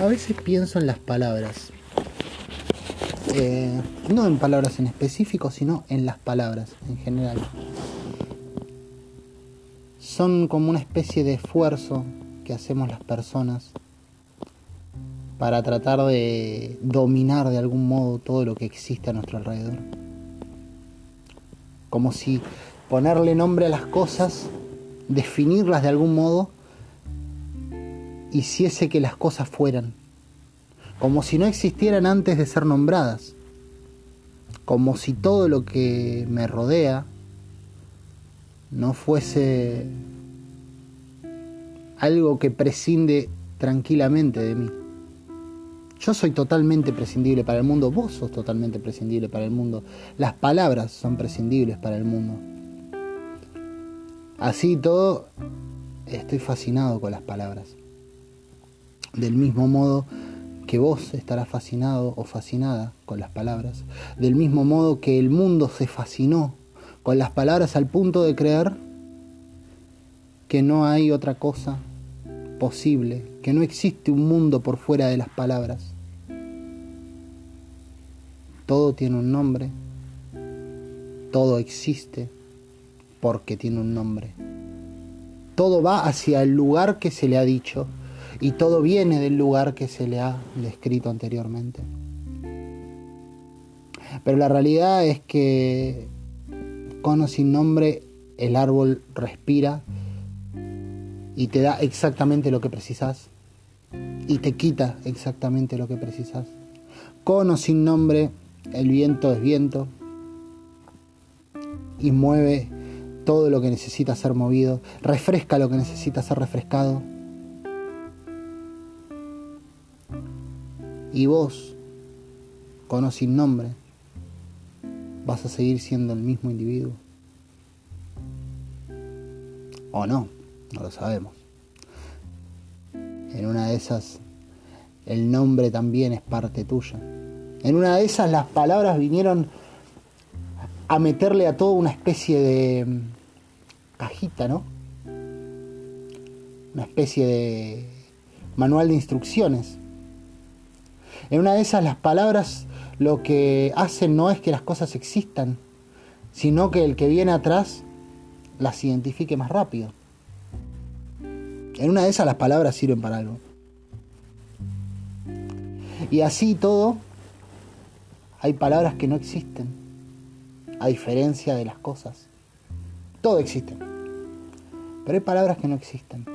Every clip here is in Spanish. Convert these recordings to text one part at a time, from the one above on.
A veces pienso en las palabras. Eh, no en palabras en específico, sino en las palabras en general. Son como una especie de esfuerzo que hacemos las personas para tratar de dominar de algún modo todo lo que existe a nuestro alrededor. Como si ponerle nombre a las cosas, definirlas de algún modo, hiciese que las cosas fueran, como si no existieran antes de ser nombradas, como si todo lo que me rodea no fuese algo que prescinde tranquilamente de mí. Yo soy totalmente prescindible para el mundo, vos sos totalmente prescindible para el mundo, las palabras son prescindibles para el mundo. Así todo, estoy fascinado con las palabras. Del mismo modo que vos estarás fascinado o fascinada con las palabras. Del mismo modo que el mundo se fascinó con las palabras al punto de creer que no hay otra cosa posible, que no existe un mundo por fuera de las palabras. Todo tiene un nombre, todo existe porque tiene un nombre. Todo va hacia el lugar que se le ha dicho y todo viene del lugar que se le ha descrito anteriormente. Pero la realidad es que con o sin nombre el árbol respira y te da exactamente lo que precisas y te quita exactamente lo que precisas. Con o sin nombre el viento es viento y mueve todo lo que necesita ser movido, refresca lo que necesita ser refrescado Y vos, con o sin nombre, vas a seguir siendo el mismo individuo. O no, no lo sabemos. En una de esas, el nombre también es parte tuya. En una de esas, las palabras vinieron a meterle a todo una especie de mm, cajita, ¿no? Una especie de manual de instrucciones en una de esas las palabras lo que hacen no es que las cosas existan, sino que el que viene atrás las identifique más rápido. En una de esas las palabras sirven para algo. Y así todo, hay palabras que no existen, a diferencia de las cosas. Todo existe, pero hay palabras que no existen.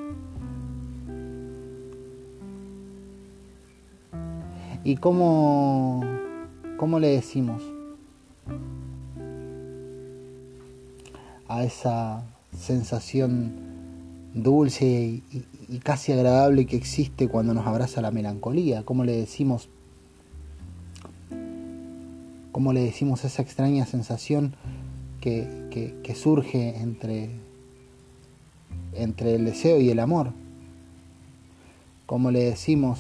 ¿Y cómo, cómo le decimos a esa sensación dulce y, casi agradable que existe cuando nos abraza la melancolía? ¿Cómo le decimos cómo le decimos esa extraña sensación que, que, que, surge entre, entre el deseo y el amor. ¿Cómo le decimos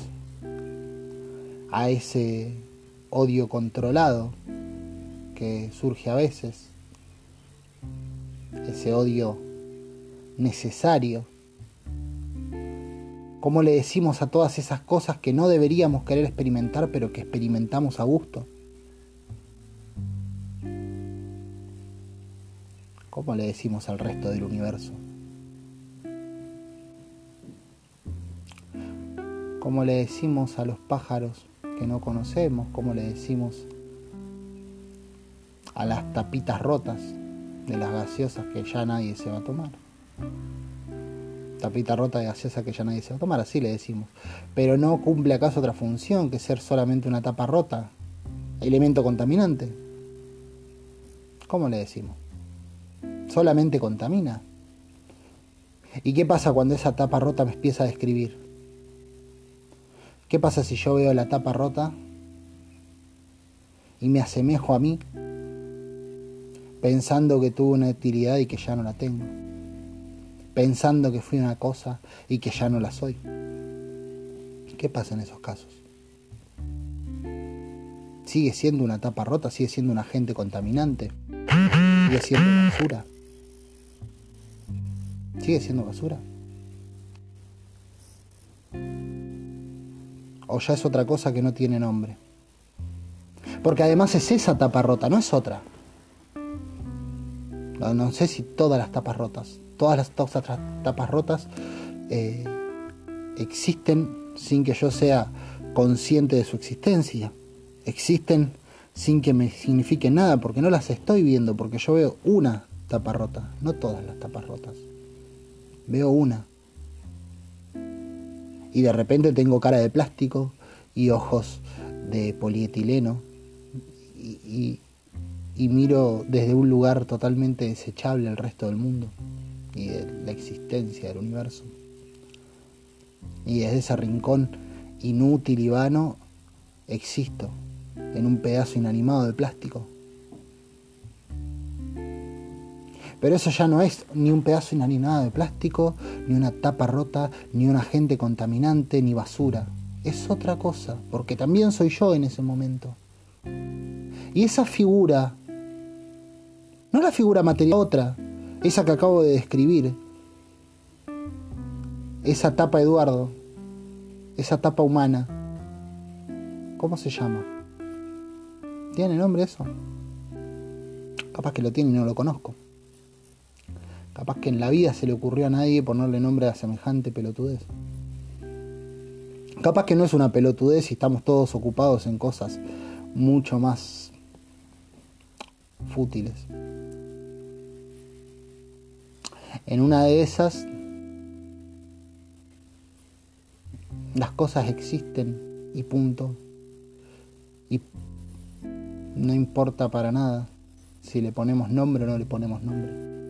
a ese odio controlado que surge a veces, ese odio necesario. ¿Cómo le decimos a todas esas cosas que no deberíamos querer experimentar, pero que experimentamos a gusto? ¿Cómo le decimos al resto del universo? ¿Cómo le decimos a los pájaros que no conocemos, como le decimos a las tapitas rotas de las gaseosas que ya nadie se va a tomar. Tapita rota de gaseosa que ya nadie se va a tomar, así le decimos. Pero no cumple acaso otra función que ser solamente una tapa rota, elemento contaminante. ¿Cómo le decimos? Solamente contamina. ¿Y qué pasa cuando esa tapa rota me empieza a describir? ¿Qué pasa si yo veo la tapa rota y me asemejo a mí pensando que tuve una utilidad y que ya no la tengo? Pensando que fui una cosa y que ya no la soy. ¿Qué pasa en esos casos? Sigue siendo una tapa rota, sigue siendo un agente contaminante, sigue siendo basura. Sigue siendo basura. O ya es otra cosa que no tiene nombre. Porque además es esa tapa rota, no es otra. No, sé si todas las tapas rotas, todas las tapas rotas eh, existen sin que yo sea consciente de su existencia. Existen sin que me signifique nada, porque no las estoy viendo, porque yo veo una tapa rota, no todas las tapas rotas. Veo una. Y de repente tengo cara de plástico y ojos de polietileno y, y miro desde un lugar totalmente desechable al resto del mundo y de la existencia del universo. Y desde ese rincón inútil y vano existo en un pedazo inanimado de plástico. Pero eso ya no es ni un pedazo inanimado de plástico, ni una tapa rota, ni un agente contaminante, ni basura. Es otra cosa, porque también soy yo en ese momento. Y esa figura, no la figura material, otra, esa que acabo de describir, esa tapa Eduardo, esa tapa humana, ¿cómo se llama? ¿Tiene nombre eso? Capaz que lo tiene y no lo conozco. Capaz que en la vida se le ocurrió a nadie ponerle nombre a semejante pelotudez. Capaz que no es una pelotudez y estamos todos ocupados en cosas mucho más fútiles. En una de esas, las cosas existen y punto. Y no importa para nada si le ponemos nombre o no le ponemos nombre.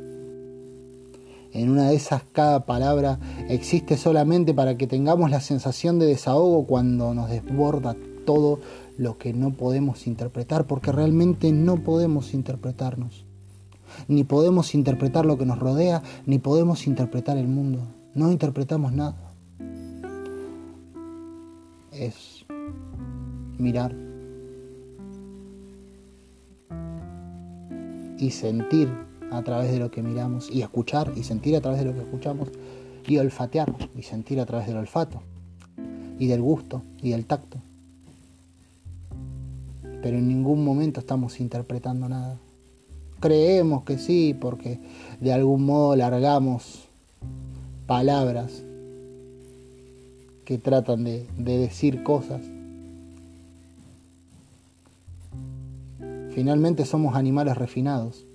En una de esas cada palabra existe solamente para que tengamos la sensación de desahogo cuando nos desborda todo lo que no podemos interpretar, porque realmente no podemos interpretarnos. Ni podemos interpretar lo que nos rodea, ni podemos interpretar el mundo. No interpretamos nada. Es mirar y sentir a través de lo que miramos y escuchar y sentir a través de lo que escuchamos y olfatear y sentir a través del olfato y del gusto y del tacto. Pero en ningún momento estamos interpretando nada. Creemos que sí porque de algún modo largamos palabras que tratan de, de decir cosas. Finalmente somos animales refinados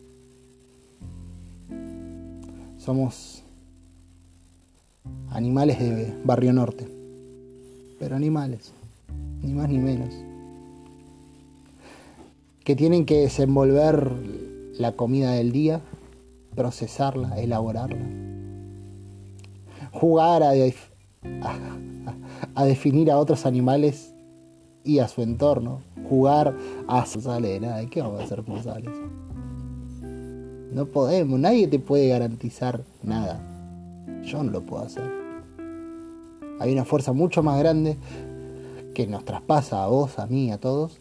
somos animales de Barrio Norte, pero animales, ni más ni menos, que tienen que desenvolver la comida del día, procesarla, elaborarla, jugar a, definir a otros animales y a su entorno, jugar a su ¿de qué vamos a hacer responsables? No podemos, nadie te puede garantizar nada. Yo no lo puedo hacer. Hay una fuerza mucho más grande que nos traspasa a vos, a mí, a todos,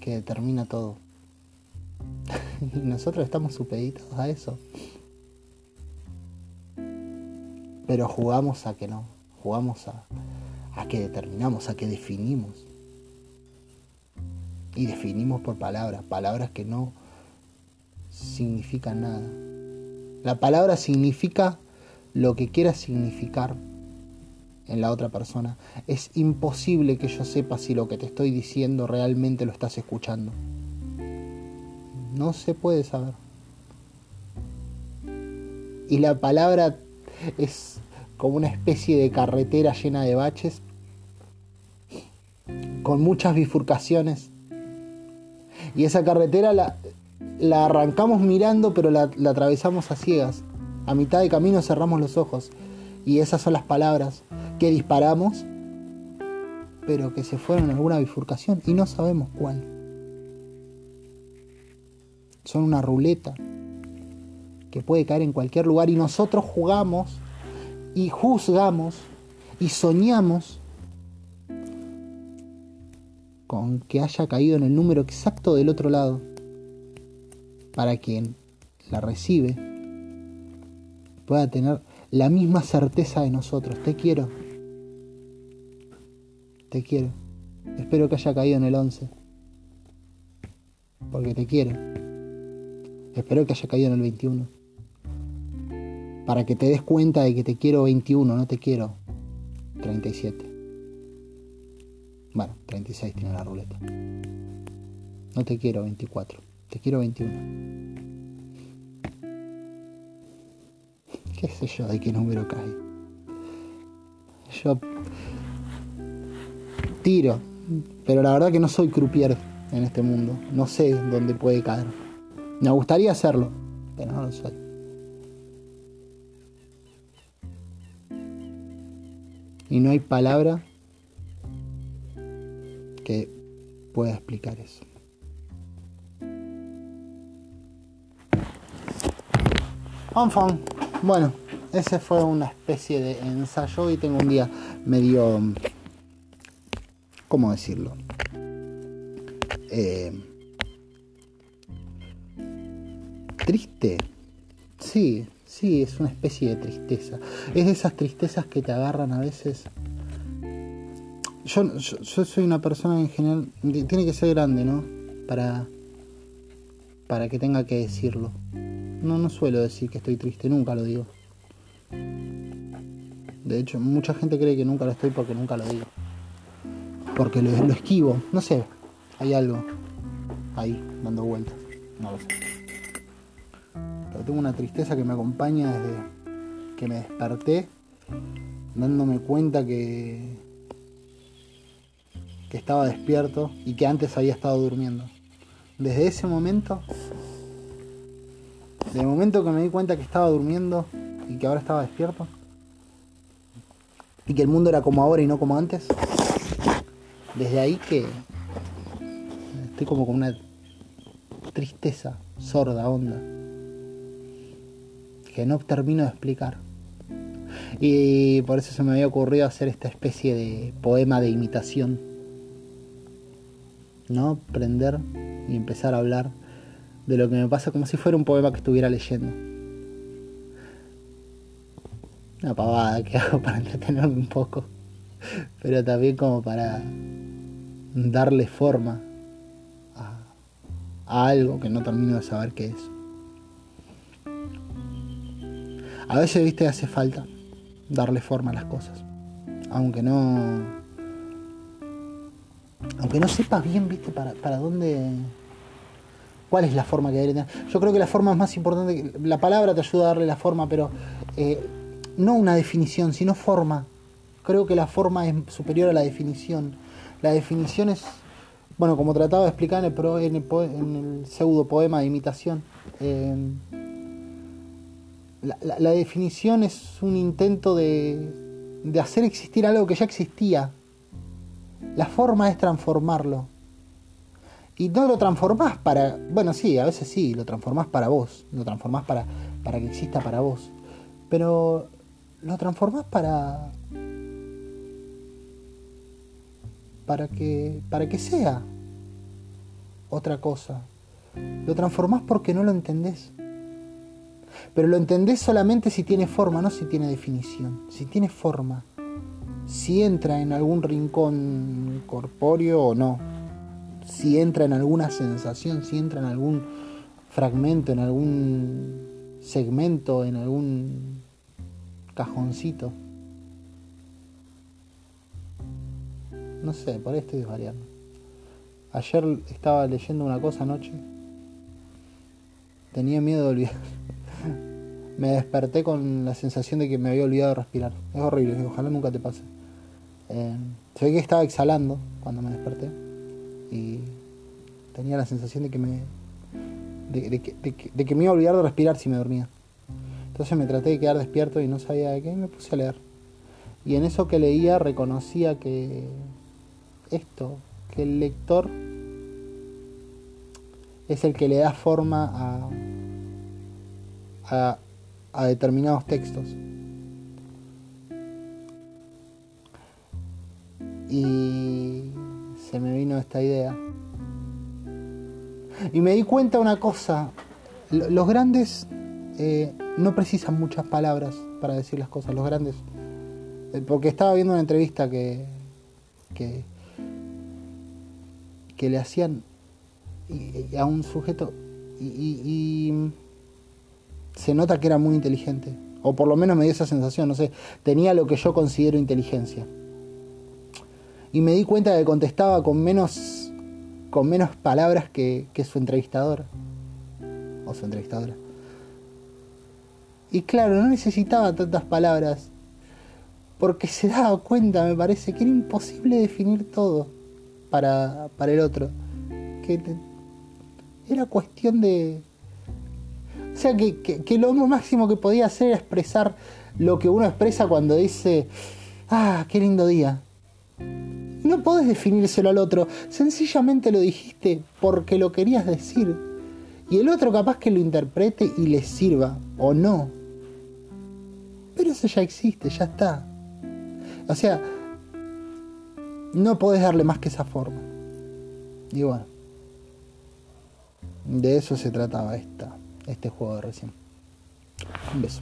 que determina todo. y nosotros estamos supeditados a eso. Pero jugamos a que no, jugamos a, a que determinamos, a que definimos. Y definimos por palabras, palabras que no significa nada. La palabra significa lo que quiera significar en la otra persona. Es imposible que yo sepa si lo que te estoy diciendo realmente lo estás escuchando. No se puede saber. Y la palabra es como una especie de carretera llena de baches, con muchas bifurcaciones. Y esa carretera la, la arrancamos mirando, pero la, atravesamos a ciegas. A mitad de camino cerramos los ojos. Y esas son las palabras que disparamos, pero que se fueron en alguna bifurcación y no sabemos cuál. Son una ruleta que puede caer en cualquier lugar y nosotros jugamos y juzgamos y soñamos con que haya caído en el número exacto del otro lado para quien la recibe pueda tener la misma certeza de nosotros. Te quiero. te quiero. Espero que haya caído en el 11. Porque te quiero. Espero que haya caído en el 21. Para que te des cuenta de que te quiero 21, no te quiero 37. Bueno, 36 tiene la ruleta. No te quiero 24, te quiero 21. ¿Qué sé yo de qué número cae? Yo tiro, pero la verdad que no soy croupier en este mundo. No sé dónde puede caer. Me gustaría hacerlo, pero no lo soy. Y no hay palabra que pueda explicar eso. Enfant. Bueno, ese fue una especie de ensayo y tengo un día medio... ¿Cómo decirlo? Eh, triste. Sí, sí, es una especie de tristeza. Es de esas tristezas que te agarran a veces. Yo, yo, yo soy una persona en general. Tiene que ser grande, ¿no? Para. Para que tenga que decirlo. No, no suelo decir que estoy triste, nunca lo digo. De hecho, mucha gente cree que nunca lo estoy porque nunca lo digo. Porque lo, esquivo, no sé, hay algo ahí dando vueltas, no lo sé. Pero tengo una tristeza que me acompaña desde que me desperté, dándome cuenta que, que estaba despierto y que antes había estado durmiendo. Desde ese momento, el momento que me di cuenta que estaba durmiendo y que ahora estaba despierto, y que el mundo era como ahora y no como antes, desde ahí que estoy como con una tristeza sorda, honda, que no termino de explicar. Y por eso se me había ocurrido hacer esta especie de poema de imitación. ¿No? Prender y empezar a hablar de lo que me pasa como si fuera un poema que estuviera leyendo. Una pavada que hago para entretenerme un poco. Pero también como para darle forma a, algo que no termino de saber qué es. A veces, viste, hace falta darle forma a las cosas. Aunque no. Aunque no sepas bien, viste, para, para dónde. ¿Cuál es la forma que debe tener? Yo creo que la forma es más importante. La palabra te ayuda a darle la forma, pero eh, no una definición, sino forma. Creo que la forma es superior a la definición. La definición es, bueno, como trataba de explicar en el, pro, pseudo poema de imitación, eh, la, la, la, definición es un intento de, de hacer existir algo que ya existía. La forma es transformarlo. Y no lo transformás para. Bueno, sí, a veces sí, lo transformás para vos. Lo transformás para, para que exista para vos. Pero lo transformás para. Para que. para que sea otra cosa. Lo transformás porque no lo entendés. Pero lo entendés solamente si tiene forma, no si tiene definición. Si tiene forma. Si entra en algún rincón corpóreo o no. Si entra en alguna sensación, si entra en algún fragmento, en algún segmento, en algún cajoncito. No sé, por ahí estoy desvariando. Ayer estaba leyendo una cosa anoche. Tenía miedo de olvidar. me desperté con la sensación de que me había olvidado de respirar. Es horrible, ojalá nunca te pase. Eh, se ve que estaba exhalando cuando me desperté y tenía la sensación de que me de, que, me iba a olvidar de respirar si me dormía. Entonces me traté de quedar despierto y no sabía de qué y me puse a leer. Y en eso que leía reconocía que esto, que el lector es el que le da forma a, a determinados textos. Y me vino esta idea. Y me di cuenta una cosa, los grandes eh, no precisan muchas palabras para decir las cosas, los grandes. Eh, porque estaba viendo una entrevista que, que, que le hacían a un sujeto y, se nota que era muy inteligente, o por lo menos me dio esa sensación, no sé, tenía lo que yo considero inteligencia. Y me di cuenta que contestaba con menos, con menos palabras que, que su entrevistador, o su entrevistadora. Y claro, no necesitaba tantas palabras, porque se daba cuenta, me parece, que era imposible definir todo para, para el otro. Que era cuestión de... O sea, que, que, lo máximo que podía hacer era expresar lo que uno expresa cuando dice, ah, qué lindo día. No podés definírselo al otro, sencillamente lo dijiste porque lo querías decir. Y el otro capaz que lo interprete y le sirva, o no. Pero eso ya existe, ya está. O sea, no podés darle más que esa forma. Y bueno. De eso se trataba esta, este juego de recién. Un beso.